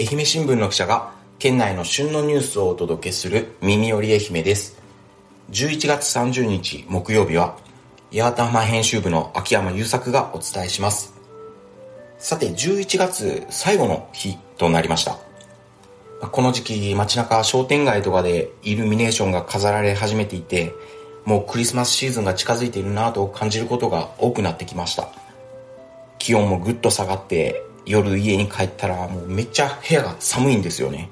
愛媛新聞の記者が県内の旬のニュースをお届けする耳より愛媛です。11月30日木曜日は八幡浜編集部の秋山優作がお伝えします。さて11月最後の日となりました。この時期街中商店街とかでイルミネーションが飾られ始めていてもうクリスマスシーズンが近づいているなと感じることが多くなってきました。気温もぐっと下がって夜家に帰ったらもうめっちゃ部屋が寒いんですよね。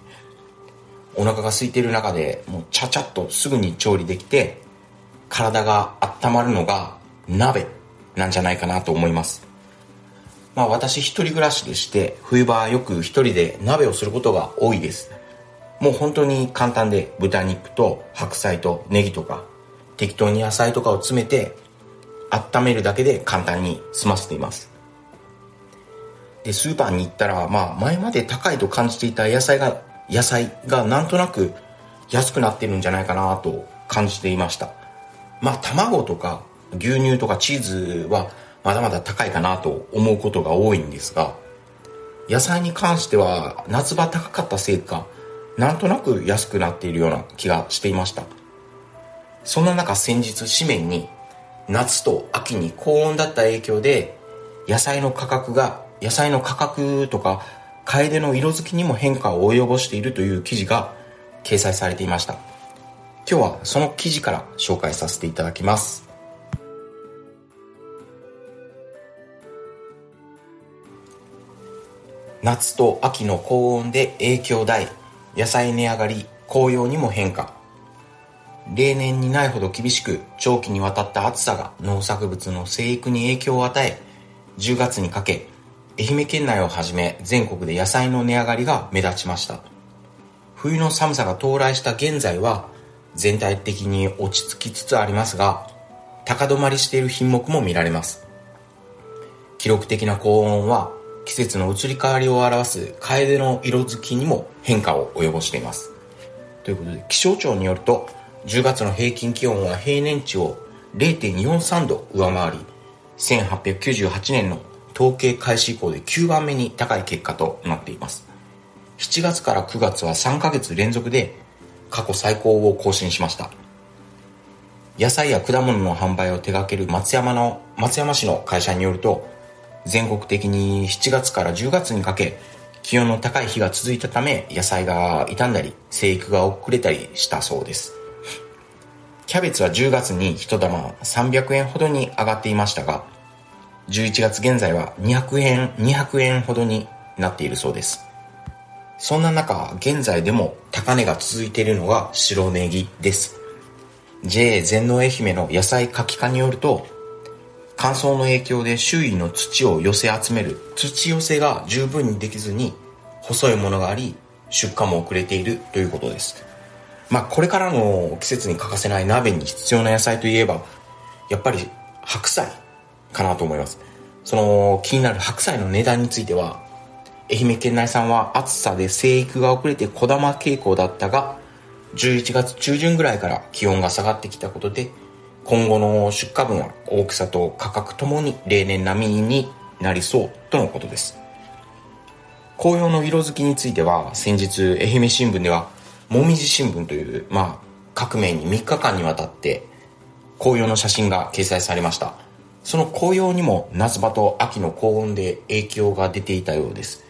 お腹が空いてる中でもうちゃちゃっとすぐに調理できて体が温まるのが鍋なんじゃないかなと思います。まあ私一人暮らしでして冬場はよく一人で鍋をすることが多いです。もう本当に簡単で豚肉と白菜とネギとか適当に野菜とかを詰めて温めるだけで簡単に済ませています。でスーパーに行ったら、まあ、前まで高いと感じていた野菜が野菜がなんとなく安くなってるんじゃないかなと感じていました。まあ卵とか牛乳とかチーズはまだまだ高いかなと思うことが多いんですが野菜に関しては夏場高かったせいかなんとなく安くなっているような気がしていました。そんな中先日紙面に夏と秋に高温だった影響で野菜の価格が野菜の価格とか楓の色づきにも変化を及ぼしているという記事が掲載されていました。今日はその記事から紹介させていただきます。夏と秋の高温で影響大野菜値上がり紅葉にも変化。例年にないほど厳しく長期にわたった暑さが農作物の生育に影響を与え10月にかけ愛媛県内をはじめ全国で野菜の値上がりが目立ちました。冬の寒さが到来した現在は全体的に落ち着きつつありますが高止まりしている品目も見られます。記録的な高温は季節の移り変わりを表す楓の色づきにも変化を及ぼしています。ということで気象庁によると10月の平均気温は平年値を0.43度上回り1898年の統計開始以降で9番目に高い結果となっています。7月から9月は3ヶ月連続で過去最高を更新しました。野菜や果物の販売を手掛ける松山の松山市の会社によると全国的に7月から10月にかけ気温の高い日が続いたため野菜が傷んだり生育が遅れたりしたそうです。キャベツは10月に1玉300円ほどに上がっていましたが11月現在は200円、200円ほどになっているそうです。そんな中、現在でも高値が続いているのが白ネギです。JA 全農愛媛の野菜かき科によると、乾燥の影響で周囲の土を寄せ集める土寄せが十分にできずに細いものがあり出荷も遅れているということです。まあこれからの季節に欠かせない鍋に必要な野菜といえばやっぱり白菜かなと思います。その気になる白菜の値段については、愛媛県内産は暑さで生育が遅れて小玉傾向だったが、11月中旬ぐらいから気温が下がってきたことで、今後の出荷分は大きさと価格ともに例年並みになりそうとのことです。紅葉の色づきについては、先日愛媛新聞では、もみじ新聞という、まあ、各面に3日間にわたって紅葉の写真が掲載されました。その紅葉にも夏場と秋の高温で影響が出ていたようです。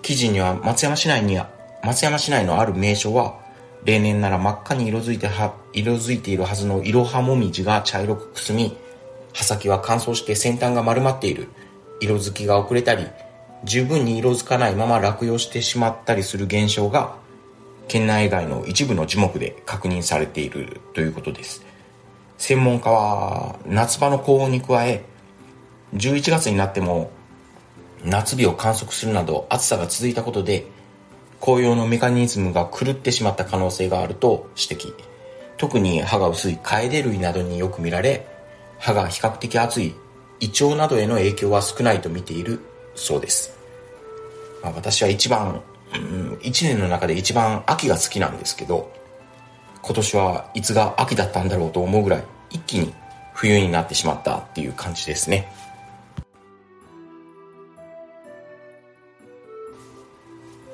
記事には松山市内に松山市内のある名所は例年なら真っ赤に色づいては色づいているはずのいろはもみじが茶色くくすみ葉先は乾燥して先端が丸まっている。色づきが遅れたり十分に色づかないまま落葉してしまったりする現象が県内外の一部の樹木で確認されているということです。専門家は夏場の高温に加え11月になっても夏日を観測するなど暑さが続いたことで紅葉のメカニズムが狂ってしまった可能性があると指摘。特に歯が薄いカエデ類などによく見られ歯が比較的厚い胃腸などへの影響は少ないと見ているそうです、まあ、私は一番、うん、1年の中で一番秋が好きなんですけど今年はいつが秋だったんだろうと思うぐらい一気に冬になってしまったっていう感じですね。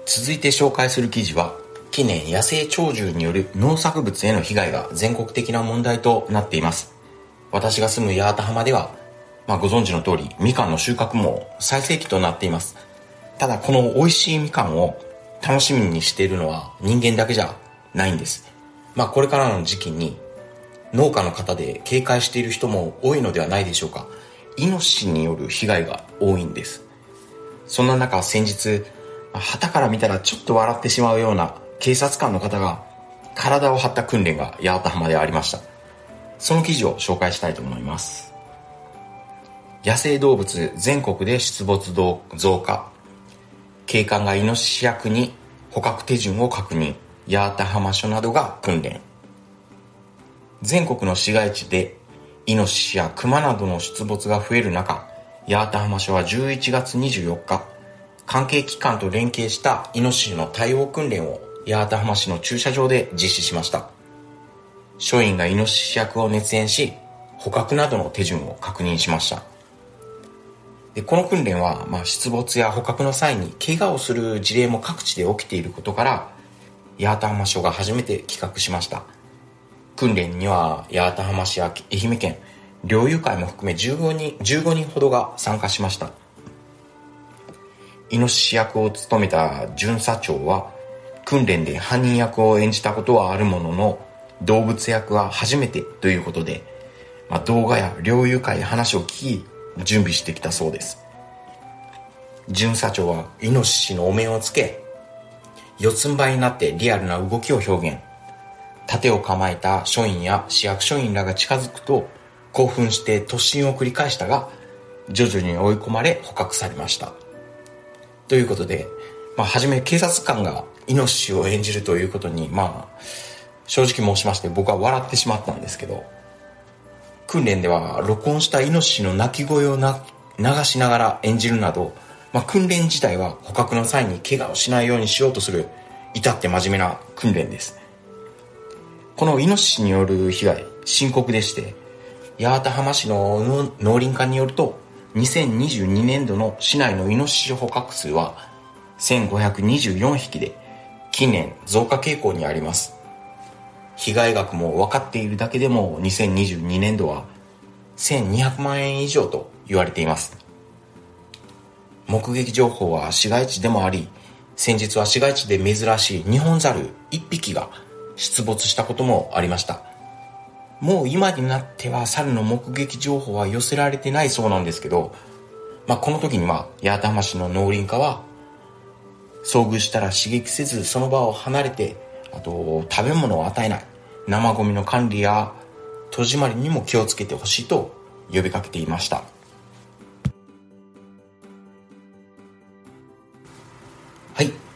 続いて紹介する記事は近年野生鳥獣による農作物への被害が全国的な問題となっています。私が住む八幡浜では、まあ、ご存知の通りみかんの収穫も最盛期となっています。ただこの美味しいみかんを楽しみにしているのは人間だけじゃないんです。まあこれからの時期に農家の方で警戒している人も多いのではないでしょうか。イノシシによる被害が多いんです。そんな中先日旗から見たらちょっと笑ってしまうような警察官の方が体を張った訓練が八幡浜でありました。その記事を紹介したいと思います。野生動物全国で出没増加。警官がイノシシ役に捕獲手順を確認。八幡浜署などが訓練。全国の市街地でイノシシやクマなどの出没が増える中八幡浜署は11月24日関係機関と連携したイノシシの対応訓練を八幡浜市の駐車場で実施しました。署員がイノシシ役を熱演し捕獲などの手順を確認しました。でこの訓練は、まあ、出没や捕獲の際に怪我をする事例も各地で起きていることから八幡浜署が初めて企画しました。訓練には八幡浜市や愛媛県猟友会も含め15人 ,15 人ほどが参加しました。イノシシ役を務めた巡査長は訓練で犯人役を演じたことはあるものの動物役は初めてということで、まあ、動画や猟友会で話を聞き準備してきたそうです。巡査長はイノシシのお面をつけ四つん這いになってリアルな動きを表現。盾を構えた署員や市役所員らが近づくと興奮して突進を繰り返したが徐々に追い込まれ捕獲されました。ということで、まあ、初め警察官がイノシシを演じるということにまあ正直申しまして僕は笑ってしまったんですけど訓練では録音したイノシシの鳴き声をな流しながら演じるなど、まあ、訓練自体は捕獲の際に怪我をしないようにしようとする至って真面目な訓練です。このイノシシによる被害深刻でして八幡浜市の農林課によると2022年度の市内のイノシシ捕獲数は1524匹で近年増加傾向にあります。被害額も分かっているだけでも2022年度は1200万円以上と言われています。目撃情報は市街地でもあり先日は市街地で珍しいニホンザル1匹が出没したこともありました。もう今になっては猿の目撃情報は寄せられてないそうなんですけど、まあ、この時には八幡浜市の農林課は遭遇したら刺激せずその場を離れてあと食べ物を与えない生ゴミの管理や戸締まりにも気をつけてほしいと呼びかけていました。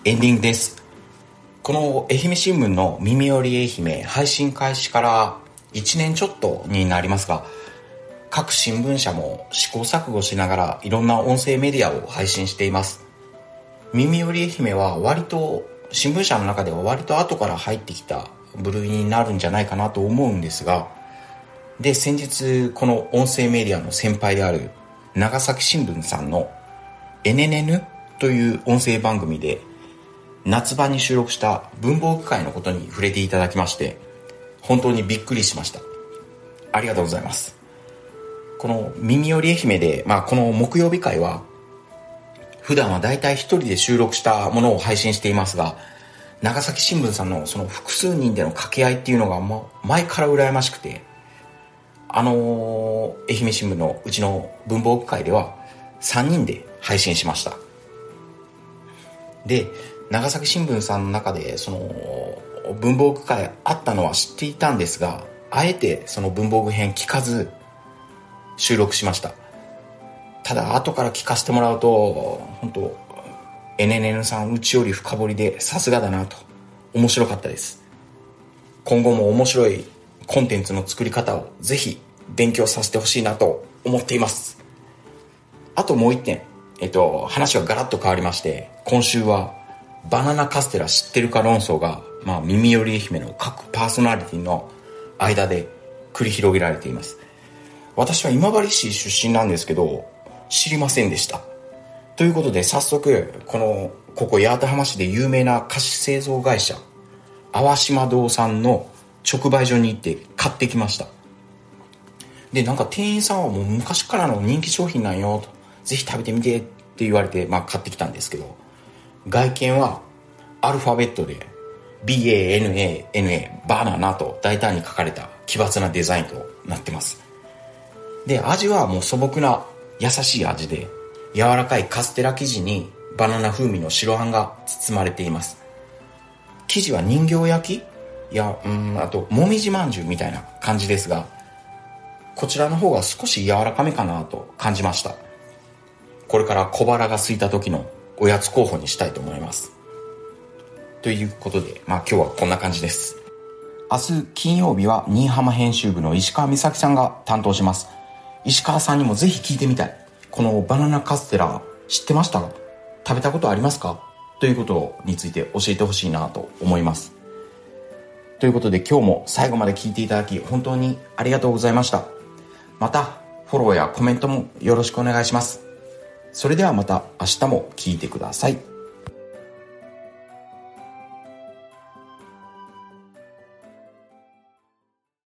エンディングです。この愛媛新聞の耳寄り愛媛配信開始から1年ちょっとになりますが各新聞社も試行錯誤しながらいろんな音声メディアを配信しています。耳寄り愛媛は割と新聞社の中では割と後から入ってきた部類になるんじゃないかなと思うんですがで先日この音声メディアの先輩である長崎新聞さんの「NNN」という音声番組で夏場に収録した文房具会のことに触れていただきまして本当にびっくりしました。ありがとうございます。この耳寄り愛媛で、まあ、この木曜日会は普段は大体一人で収録したものを配信していますが長崎新聞さんのその複数人での掛け合いっていうのがもう前から羨ましくてあの愛媛新聞のうちの文房具会では3人で配信しました。で長崎新聞さんの中でその文房具会あったのは知っていたんですがあえてその文房具編聞かず収録しました。ただ後から聞かせてもらうと本当 NNN さんうちより深掘りでさすがだなと面白かったです。今後も面白いコンテンツの作り方をぜひ勉強させてほしいなと思っています。あともう一点えっと話はガラッと変わりまして今週はバナナカステラ知ってるか論争が、まあ、耳寄り愛媛の各パーソナリティの間で繰り広げられています。私は今治市出身なんですけど知りませんでした。ということで早速このここ八幡浜市で有名な菓子製造会社淡島堂さんの直売所に行って買ってきました。でなんか店員さんはもう昔からの人気商品なんよと。ぜひ食べてみてって言われて、まあ、買ってきたんですけど。外見はアルファベットで BANANA バナナと大胆に書かれた奇抜なデザインとなってます。で味はもう素朴な優しい味で柔らかいカステラ生地にバナナ風味の白あんが包まれています。生地は人形焼き？いやうんあともみじまんじゅうみたいな感じですがこちらの方が少し柔らかめかなと感じました。これから小腹が空いた時のおやつ候補にしたいと思いますということで、まあ今日はこんな感じです。明日金曜日は新居浜編集部の石川美咲さんが担当します。石川さんにもぜひ聞いてみたい。このバナナカステラ知ってました？食べたことありますか？ということについて教えてほしいなと思います。ということで今日も最後まで聞いていただき本当にありがとうございました。またフォローやコメントもよろしくお願いします。それではまた明日も聞いてください。